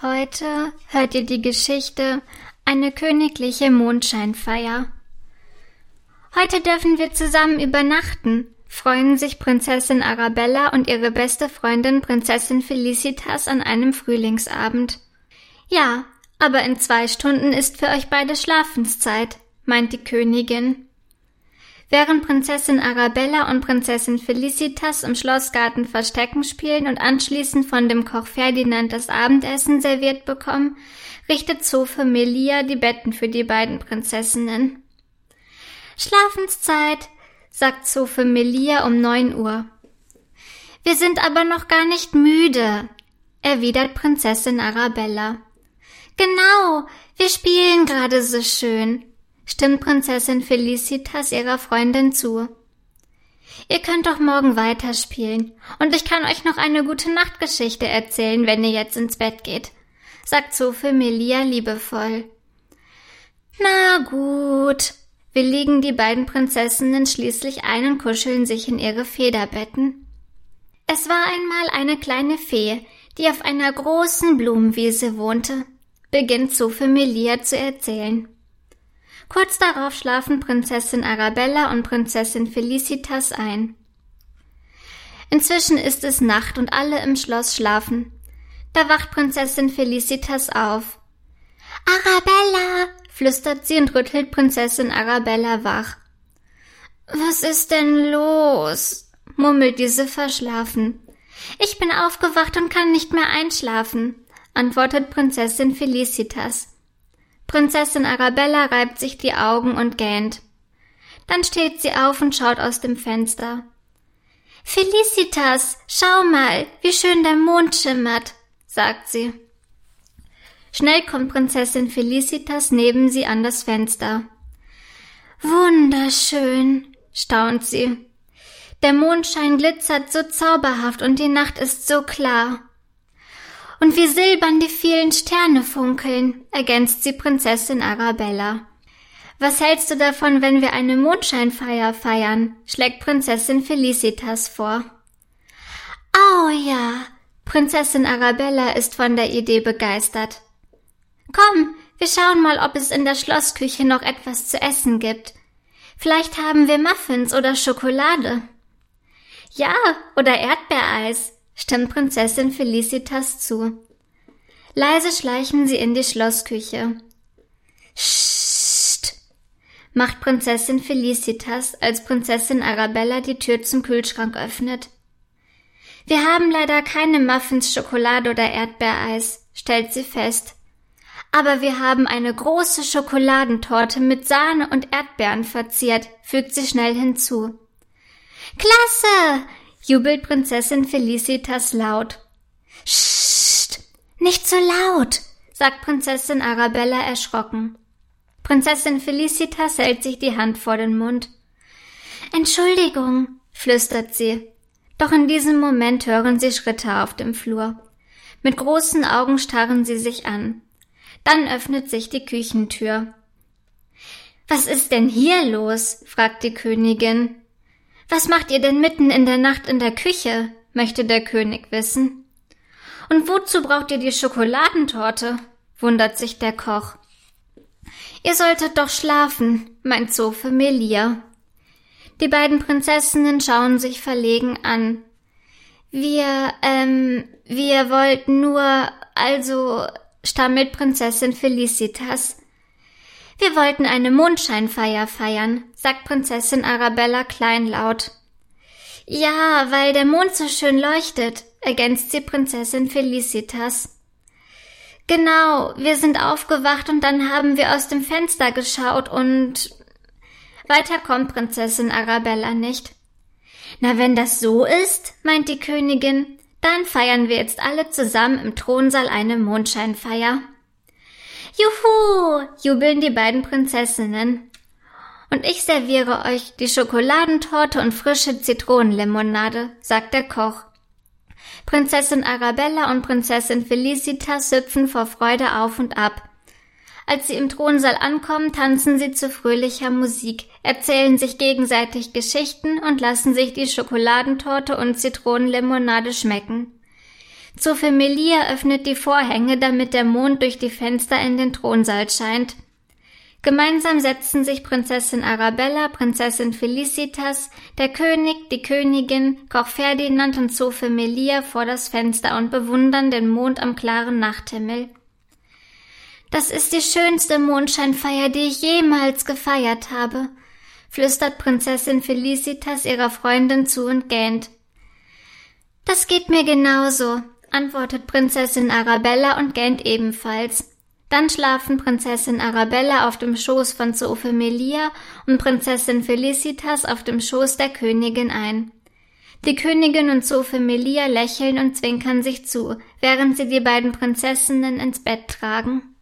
Heute hört ihr die Geschichte Eine königliche Mondscheinfeier. Heute dürfen wir zusammen übernachten, freuen sich Prinzessin Arabella und ihre beste Freundin Prinzessin Felicitas an einem Frühlingsabend. Ja, aber in zwei Stunden ist für euch beide Schlafenszeit, meint die Königin. Während Prinzessin Arabella und Prinzessin Felicitas im Schlossgarten Verstecken spielen und anschließend von dem Koch Ferdinand das Abendessen serviert bekommen, richtet Zofe Melia die Betten für die beiden Prinzessinnen. Schlafenszeit, sagt Zofe Melia um neun Uhr. Wir sind aber noch gar nicht müde, erwidert Prinzessin Arabella. Genau, wir spielen gerade so schön, stimmt Prinzessin Felicitas ihrer Freundin zu. Ihr könnt doch morgen weiterspielen, und ich kann euch noch eine gute Nachtgeschichte erzählen, wenn ihr jetzt ins Bett geht, sagt Sophie Melia liebevoll. Na gut. Willigen die beiden Prinzessinnen schließlich ein und kuscheln sich in ihre Federbetten. Es war einmal eine kleine Fee, die auf einer großen Blumenwiese wohnte, beginnt Sophie Melia zu erzählen. Kurz darauf schlafen Prinzessin Arabella und Prinzessin Felicitas ein. Inzwischen ist es Nacht und alle im Schloss schlafen. Da wacht Prinzessin Felicitas auf. Arabella, flüstert sie und rüttelt Prinzessin Arabella wach. Was ist denn los? murmelt diese verschlafen. Ich bin aufgewacht und kann nicht mehr einschlafen, antwortet Prinzessin Felicitas. Prinzessin Arabella reibt sich die Augen und gähnt. Dann steht sie auf und schaut aus dem Fenster. Felicitas, schau mal, wie schön der Mond schimmert, sagt sie. Schnell kommt Prinzessin Felicitas neben sie an das Fenster. Wunderschön, staunt sie. Der Mondschein glitzert so zauberhaft und die Nacht ist so klar. Und wie silbern die vielen Sterne funkeln, ergänzt sie Prinzessin Arabella. Was hältst du davon, wenn wir eine Mondscheinfeier feiern? schlägt Prinzessin Felicitas vor. Oh ja, Prinzessin Arabella ist von der Idee begeistert. Komm, wir schauen mal, ob es in der Schlossküche noch etwas zu essen gibt. Vielleicht haben wir Muffins oder Schokolade. Ja, oder Erdbeereis, stimmt Prinzessin Felicitas zu. Leise schleichen sie in die Schlossküche. Scht, macht Prinzessin Felicitas, als Prinzessin Arabella die Tür zum Kühlschrank öffnet. Wir haben leider keine Muffins, Schokolade oder Erdbeereis, stellt sie fest. Aber wir haben eine große Schokoladentorte mit Sahne und Erdbeeren verziert, fügt sie schnell hinzu. Klasse! Jubelt Prinzessin Felicitas laut. Psst, nicht so laut, sagt Prinzessin Arabella erschrocken. Prinzessin Felicitas hält sich die Hand vor den Mund. Entschuldigung, flüstert sie. Doch in diesem Moment hören sie Schritte auf dem Flur. Mit großen Augen starren sie sich an. Dann öffnet sich die Küchentür. Was ist denn hier los? fragt die Königin. Was macht ihr denn mitten in der Nacht in der Küche? möchte der König wissen. Und wozu braucht ihr die Schokoladentorte? wundert sich der Koch. Ihr solltet doch schlafen, meint Zofe Melia. Die beiden Prinzessinnen schauen sich verlegen an. Wir, ähm, wir wollten nur, also, stammelt Prinzessin Felicitas. Wir wollten eine Mondscheinfeier feiern, sagt Prinzessin Arabella kleinlaut. Ja, weil der Mond so schön leuchtet, ergänzt sie Prinzessin Felicitas. Genau, wir sind aufgewacht und dann haben wir aus dem Fenster geschaut und weiter kommt Prinzessin Arabella nicht. Na, wenn das so ist, meint die Königin, dann feiern wir jetzt alle zusammen im Thronsaal eine Mondscheinfeier. Juhu! jubeln die beiden Prinzessinnen. Und ich serviere euch die Schokoladentorte und frische Zitronenlimonade, sagt der Koch. Prinzessin Arabella und Prinzessin Felicitas hüpfen vor Freude auf und ab. Als sie im Thronsaal ankommen, tanzen sie zu fröhlicher Musik, erzählen sich gegenseitig Geschichten und lassen sich die Schokoladentorte und Zitronenlimonade schmecken. Zoophemilia öffnet die Vorhänge, damit der Mond durch die Fenster in den Thronsaal scheint. Gemeinsam setzen sich Prinzessin Arabella, Prinzessin Felicitas, der König, die Königin, Koch Ferdinand und Zofe Melia vor das Fenster und bewundern den Mond am klaren Nachthimmel. Das ist die schönste Mondscheinfeier, die ich jemals gefeiert habe, flüstert Prinzessin Felicitas ihrer Freundin zu und gähnt. Das geht mir genauso, antwortet Prinzessin Arabella und gähnt ebenfalls. Dann schlafen Prinzessin Arabella auf dem Schoß von Zofe Melia und Prinzessin Felicitas auf dem Schoß der Königin ein. Die Königin und Zofe Melia lächeln und zwinkern sich zu, während sie die beiden Prinzessinnen ins Bett tragen.